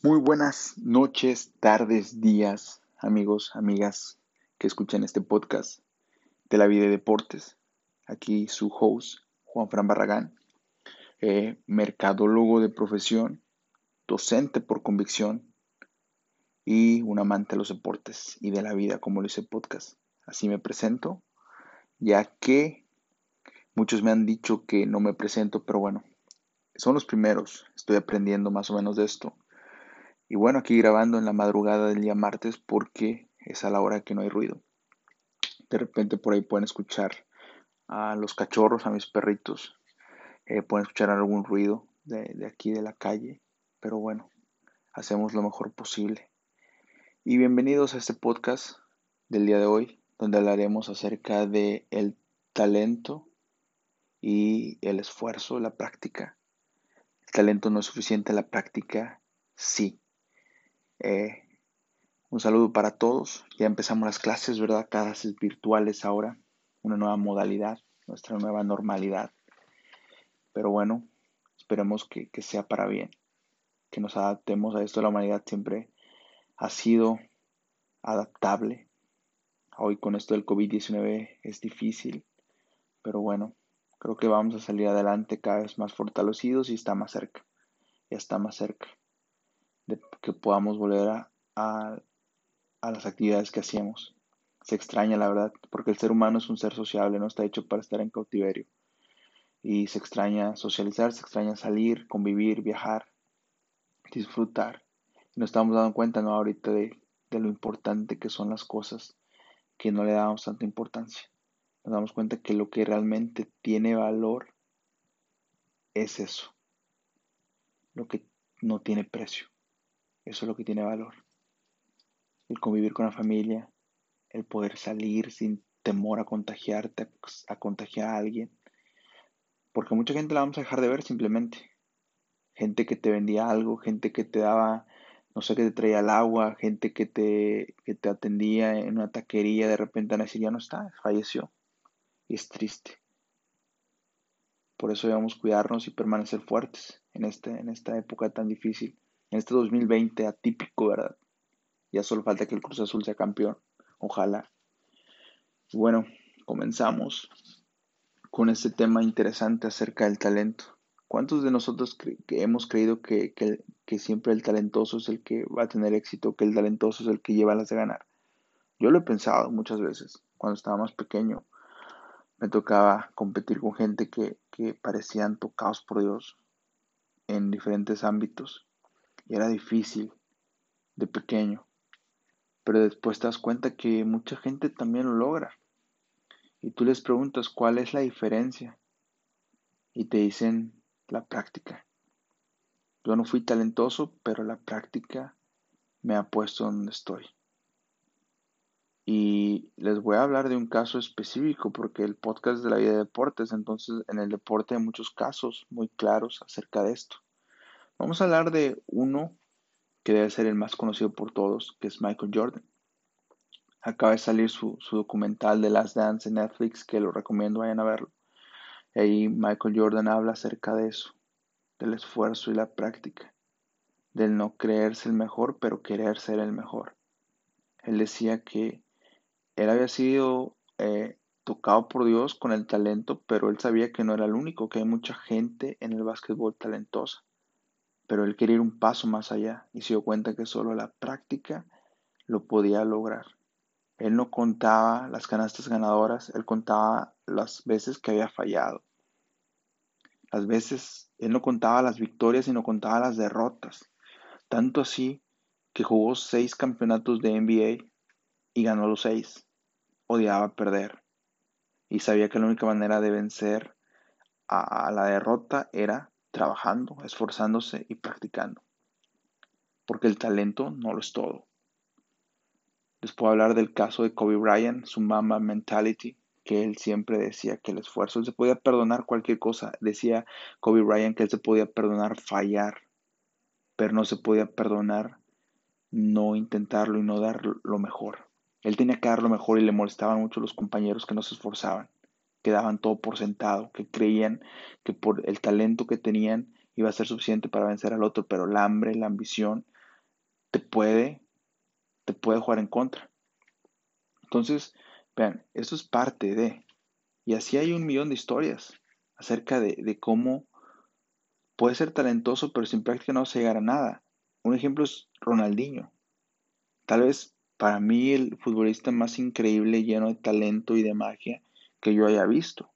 Muy buenas noches, tardes, días, amigos, amigas que escuchan este podcast de la vida de deportes. Aquí su host, Juan Fran Barragán, eh, mercadólogo de profesión, docente por convicción y un amante de los deportes y de la vida, como lo dice podcast. Así me presento, ya que muchos me han dicho que no me presento, pero bueno, son los primeros. Estoy aprendiendo más o menos de esto y bueno, aquí grabando en la madrugada del día martes porque es a la hora que no hay ruido. De repente por ahí pueden escuchar a los cachorros, a mis perritos. Eh, pueden escuchar algún ruido de, aquí de la calle. Pero bueno, hacemos lo mejor posible. Y bienvenidos a este podcast del día de hoy, donde hablaremos acerca de el talento y el esfuerzo, la práctica. El talento no es suficiente, la práctica sí. Eh, un saludo para todos. Ya empezamos las clases, ¿verdad? Clases virtuales ahora. Una nueva modalidad, nuestra nueva normalidad. Pero bueno, esperemos que, que sea para bien. Que nos adaptemos a esto. La humanidad siempre ha sido adaptable. Hoy con esto del COVID-19 es difícil. Pero bueno, creo que vamos a salir adelante cada vez más fortalecidos y está más cerca. Ya está más cerca de que podamos volver a, a, las actividades que hacíamos. Se extraña, la verdad, porque el ser humano es un ser sociable, no está hecho para estar en cautiverio. Y se extraña socializar, se extraña salir, convivir, viajar, disfrutar. Y nos estamos dando cuenta, ¿no? Ahorita de, de lo importante que son las cosas que no le damos tanta importancia. Nos damos cuenta que lo que realmente tiene valor es eso. Lo que no tiene precio. Eso es lo que tiene valor. El convivir con la familia, el poder salir sin temor a contagiarte, a contagiar a alguien. Porque mucha gente la vamos a dejar de ver simplemente. Gente que te vendía algo, gente que te daba, no sé, que te traía el agua, gente que te, que te atendía en una taquería, de repente van a decir, ya no está, falleció. Y es triste. Por eso debemos cuidarnos y permanecer fuertes en, este, en esta época tan difícil en este 2020 atípico, ¿verdad? Ya solo falta que el Cruz Azul sea campeón. Ojalá. Bueno, comenzamos con este tema interesante acerca del talento. ¿Cuántos de nosotros que hemos creído que, que, siempre el talentoso es el que va a tener éxito, que el talentoso es el que lleva las de ganar? Yo lo he pensado muchas veces. Cuando estaba más pequeño, me tocaba competir con gente que, que parecían tocados por Dios en diferentes ámbitos y era difícil de pequeño. Pero después te das cuenta que mucha gente también lo logra. Y tú les preguntas cuál es la diferencia. Y te dicen la práctica. Yo no fui talentoso, pero la práctica me ha puesto donde estoy. Y les voy a hablar de un caso específico porque el podcast es de la vida de deportes, entonces en el deporte hay muchos casos muy claros acerca de esto. Vamos a hablar de uno que debe ser el más conocido por todos, que es Michael Jordan. Acaba de salir su, documental de Last Dance en Netflix, que lo recomiendo, vayan a verlo. Ahí Michael Jordan habla acerca de eso, del esfuerzo y la práctica, del no creerse el mejor, pero querer ser el mejor. Él decía que él había sido eh, tocado por Dios con el talento, pero él sabía que no era el único, que hay mucha gente en el básquetbol talentosa pero él quería ir un paso más allá y se dio cuenta que solo la práctica lo podía lograr. Él no contaba las canastas ganadoras, él contaba las veces que había fallado. Las veces, él no contaba las victorias, sino contaba las derrotas. Tanto así que jugó seis campeonatos de NBA y ganó los seis. Odiaba perder. Y sabía que la única manera de vencer a la derrota era trabajando, esforzándose y practicando. Porque el talento no lo es todo. Les puedo hablar del caso de Kobe Bryant, su mama mentality, que él siempre decía que el esfuerzo, él se podía perdonar cualquier cosa. Decía Kobe Bryant que él se podía perdonar fallar, pero no se podía perdonar no intentarlo y no dar lo mejor. Él tenía que dar lo mejor y le molestaban mucho los compañeros que no se esforzaban que daban todo por sentado, que creían que por el talento que tenían iba a ser suficiente para vencer al otro, pero el hambre, la ambición te puede, te puede jugar en contra. Entonces, vean, eso es parte de, y así hay un millón de historias acerca de, de cómo puede ser talentoso, pero sin práctica no se llegará a nada. Un ejemplo es Ronaldinho. Tal vez para mí el futbolista más increíble, lleno de talento y de magia que yo haya visto.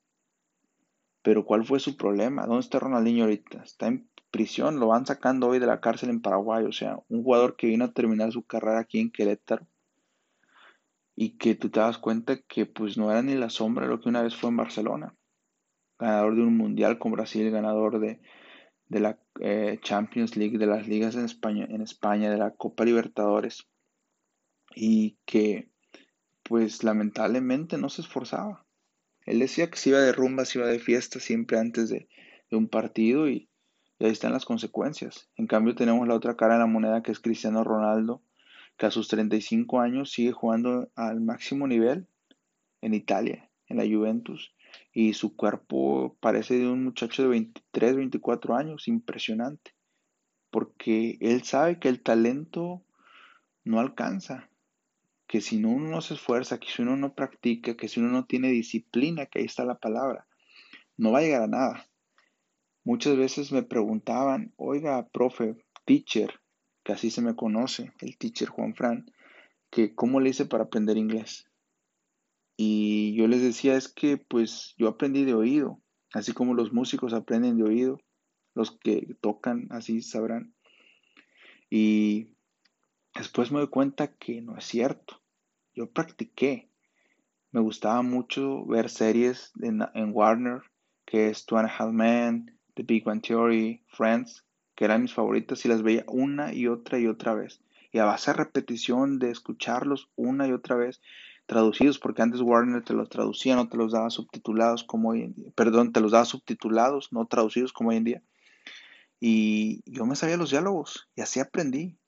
Pero ¿cuál fue su problema? ¿Dónde está Ronaldinho ahorita? Está en prisión, lo van sacando hoy de la cárcel en Paraguay. O sea, un jugador que vino a terminar su carrera aquí en Querétaro y que tú te das cuenta que pues no era ni la sombra de lo que una vez fue en Barcelona. Ganador de un mundial con Brasil, ganador de, de la eh, Champions League, de las ligas en España, en España, de la Copa Libertadores y que pues lamentablemente no se esforzaba. Él decía que se iba de rumba, se iba de fiesta siempre antes de, un partido y, ahí están las consecuencias. En cambio tenemos la otra cara de la moneda que es Cristiano Ronaldo, que a sus 35 años sigue jugando al máximo nivel en Italia, en la Juventus, y su cuerpo parece de un muchacho de 23, 24 años, impresionante, porque él sabe que el talento no alcanza, que si uno no se esfuerza, que si uno no practica, que si uno no tiene disciplina, que ahí está la palabra, no va a llegar a nada. Muchas veces me preguntaban, oiga, profe, teacher, que así se me conoce, el teacher Juan Fran, que cómo le hice para aprender inglés. Y yo les decía, es que pues yo aprendí de oído, así como los músicos aprenden de oído, los que tocan así sabrán. Y después me doy cuenta que no es cierto yo practiqué. Me gustaba mucho ver series en, Warner, que es Two and a Half Men, The Big Bang Theory, Friends, que eran mis favoritas y las veía una y otra y otra vez. Y a base de repetición de escucharlos una y otra vez, traducidos, porque antes Warner te los traducía, no te los daba subtitulados como hoy en día. Perdón, te los daba subtitulados, no traducidos como hoy en día. Y yo me sabía los diálogos y así aprendí.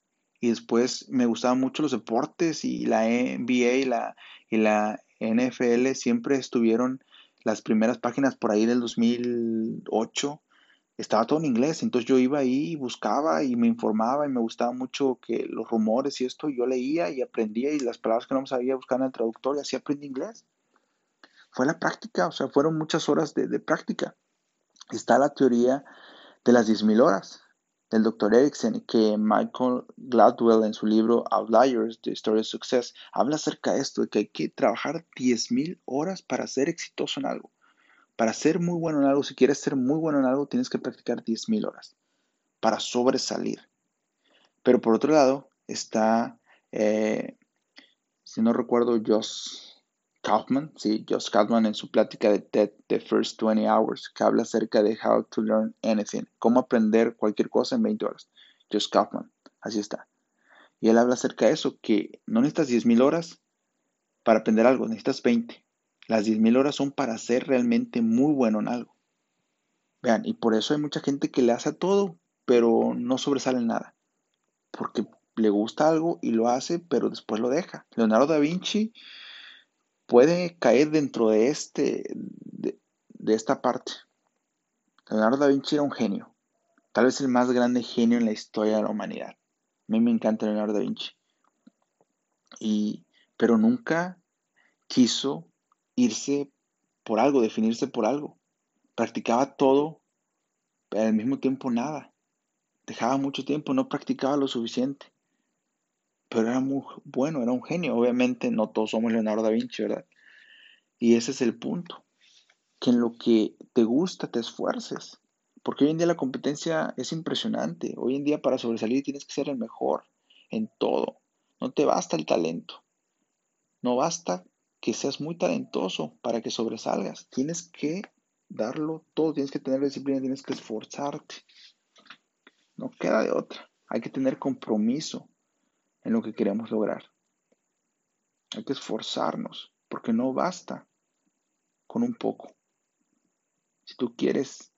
Y después me gustaban mucho los deportes y la NBA y la, y la NFL siempre estuvieron las primeras páginas por ahí del 2008. Estaba todo en inglés, entonces yo iba ahí y buscaba y me informaba y me gustaba mucho que los rumores y esto, yo leía y aprendía y las palabras que no sabía buscar en el traductor y así aprendí inglés. Fue la práctica, o sea, fueron muchas horas de, de práctica. Está la teoría de las 10.000 horas del Dr. Erickson, que Michael Gladwell en su libro Outliers, The Story of Success, habla acerca de esto, de que hay que trabajar 10.000 horas para ser exitoso en algo. Para ser muy bueno en algo, si quieres ser muy bueno en algo, tienes que practicar 10.000 horas para sobresalir. Pero por otro lado, está, eh, si no recuerdo, Josh Kaufman, sí, Josh Kaufman en su plática de TED, The First 20 Hours, que habla acerca de How to Learn Anything, cómo aprender cualquier cosa en 20 horas. Josh Kaufman, así está. Y él habla acerca de eso, que no necesitas 10.000 horas para aprender algo, necesitas 20. Las 10.000 horas son para ser realmente muy bueno en algo. Vean, y por eso hay mucha gente que le hace todo, pero no sobresale en nada. Porque le gusta algo y lo hace, pero después lo deja. Leonardo da Vinci puede caer dentro de, este, de, esta parte. Leonardo da Vinci era un genio, tal vez el más grande genio en la historia de la humanidad. A mí me encanta Leonardo da Vinci. Y, pero nunca quiso irse por algo, definirse por algo. Practicaba todo, pero al mismo tiempo nada. Dejaba mucho tiempo, no practicaba lo suficiente pero era muy bueno, era un genio. Obviamente no todos somos Leonardo da Vinci, ¿verdad? Y ese es el punto, que en lo que te gusta te esfuerces, porque hoy en día la competencia es impresionante. Hoy en día para sobresalir tienes que ser el mejor en todo. No te basta el talento. No basta que seas muy talentoso para que sobresalgas. Tienes que darlo todo, tienes que tener disciplina, tienes que esforzarte. No queda de otra. Hay que tener compromiso en lo que queremos lograr. Hay que esforzarnos, porque no basta con un poco. Si tú quieres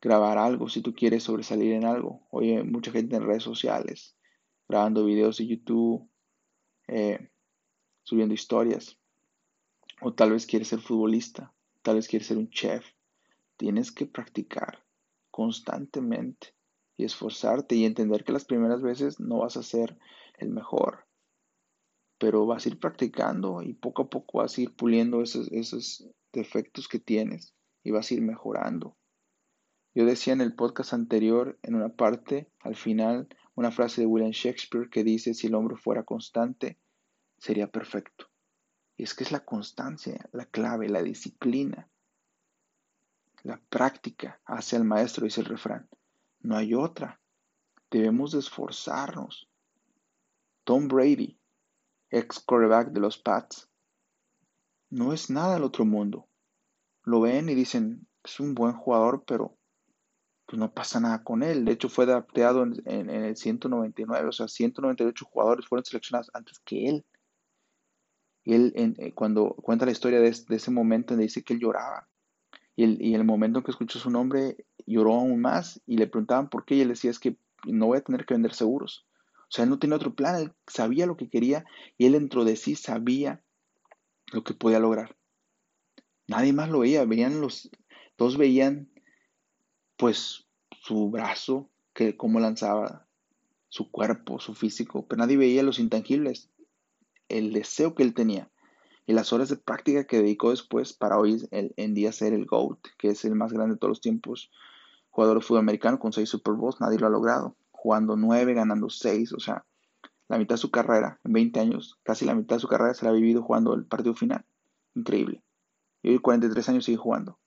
grabar algo, si tú quieres sobresalir en algo, oye, mucha gente en redes sociales, grabando videos de YouTube, eh, subiendo historias, o tal vez quieres ser futbolista, tal vez quieres ser un chef, tienes que practicar constantemente y esforzarte y entender que las primeras veces no vas a ser el mejor, pero vas a ir practicando y poco a poco vas a ir puliendo esos, esos defectos que tienes y vas a ir mejorando. Yo decía en el podcast anterior, en una parte, al final, una frase de William Shakespeare que dice, si el hombre fuera constante, sería perfecto. Y es que es la constancia, la clave, la disciplina, la práctica hace al maestro, dice el refrán. No hay otra. Debemos de esforzarnos. Tom Brady, ex quarterback de los Pats, no es nada del otro mundo. Lo ven y dicen, es un buen jugador, pero pues no pasa nada con él. De hecho, fue adaptado en, el 199, o sea, 198 jugadores fueron seleccionados antes que él. Y él, eh, cuando cuenta la historia de, ese momento, dice que él lloraba. Y el, y el momento en que escuchó su nombre, lloró aún más y le preguntaban por qué y él decía es que no voy a tener que vender seguros. O sea, él no tenía otro plan, él sabía lo que quería y él dentro de sí sabía lo que podía lograr. Nadie más lo veía, veían los, todos veían pues su brazo, que cómo lanzaba, su cuerpo, su físico, pero nadie veía los intangibles, el deseo que él tenía y las horas de práctica que dedicó después para hoy en día ser el GOAT, que es el más grande de todos los tiempos, jugador de fútbol americano con seis Super Bowls, nadie lo ha logrado, jugando nueve, ganando seis, o sea, la mitad de su carrera, en 20 años, casi la mitad de su carrera se la ha vivido jugando el partido final, increíble. Y hoy 43 años sigue jugando.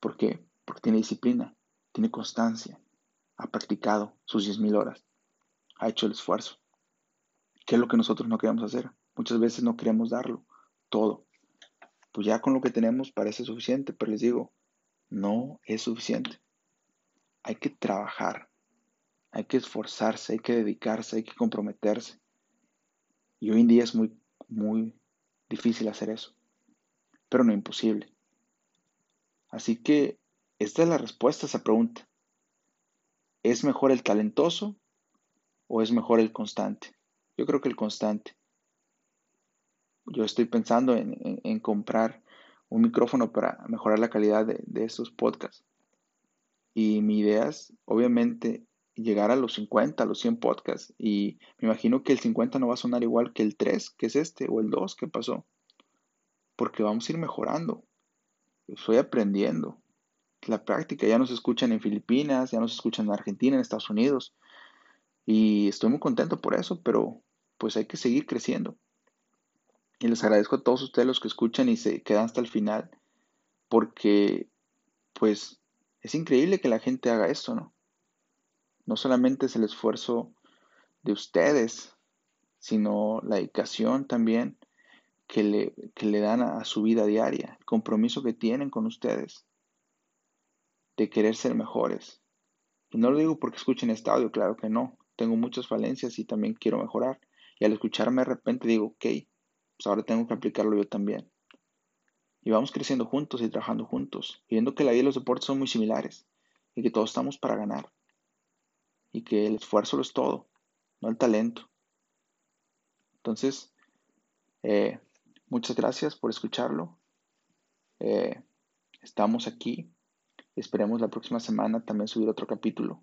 ¿Por qué? Porque tiene disciplina, tiene constancia, ha practicado sus 10.000 horas, ha hecho el esfuerzo. ¿Qué es lo que nosotros no queremos hacer? Muchas veces no queremos darlo, todo. Pues ya con lo que tenemos parece suficiente, pero les digo, no es suficiente. Hay que trabajar, hay que esforzarse, hay que dedicarse, hay que comprometerse. Y hoy en día es muy, muy difícil hacer eso, pero no imposible. Así que esta es la respuesta a esa pregunta. ¿Es mejor el talentoso o es mejor el constante? Yo creo que el constante. Yo estoy pensando en, comprar un micrófono para mejorar la calidad de, de estos podcasts. Y mi idea es, obviamente, llegar a los 50, a los 100 podcasts. Y me imagino que el 50 no va a sonar igual que el 3, que es este, o el 2, que pasó. Porque vamos a ir mejorando. Estoy aprendiendo. La práctica, ya nos escuchan en Filipinas, ya nos escuchan en Argentina, en Estados Unidos. Y estoy muy contento por eso, pero pues hay que seguir creciendo. Y les agradezco a todos ustedes los que escuchan y se quedan hasta el final, porque pues es increíble que la gente haga esto, ¿no? No solamente es el esfuerzo de ustedes, sino la dedicación también que le, le dan a, su vida diaria, el compromiso que tienen con ustedes de querer ser mejores. Y no lo digo porque escuchen este claro que no. Tengo muchas falencias y también quiero mejorar. Y al escucharme de repente digo, ok, pues ahora tengo que aplicarlo yo también. Y vamos creciendo juntos y trabajando juntos, viendo que la vida y los deportes son muy similares y que todos estamos para ganar. Y que el esfuerzo lo es todo, no el talento. Entonces, eh, muchas gracias por escucharlo. Eh, estamos aquí. Esperemos la próxima semana también subir otro capítulo.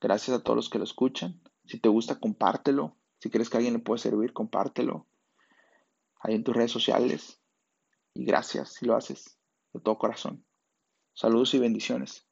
Gracias a todos los que lo escuchan. Si te gusta, compártelo. Si crees que alguien le puede servir, compártelo. Ahí en tus redes sociales. Y gracias si lo haces de todo corazón. Saludos y bendiciones.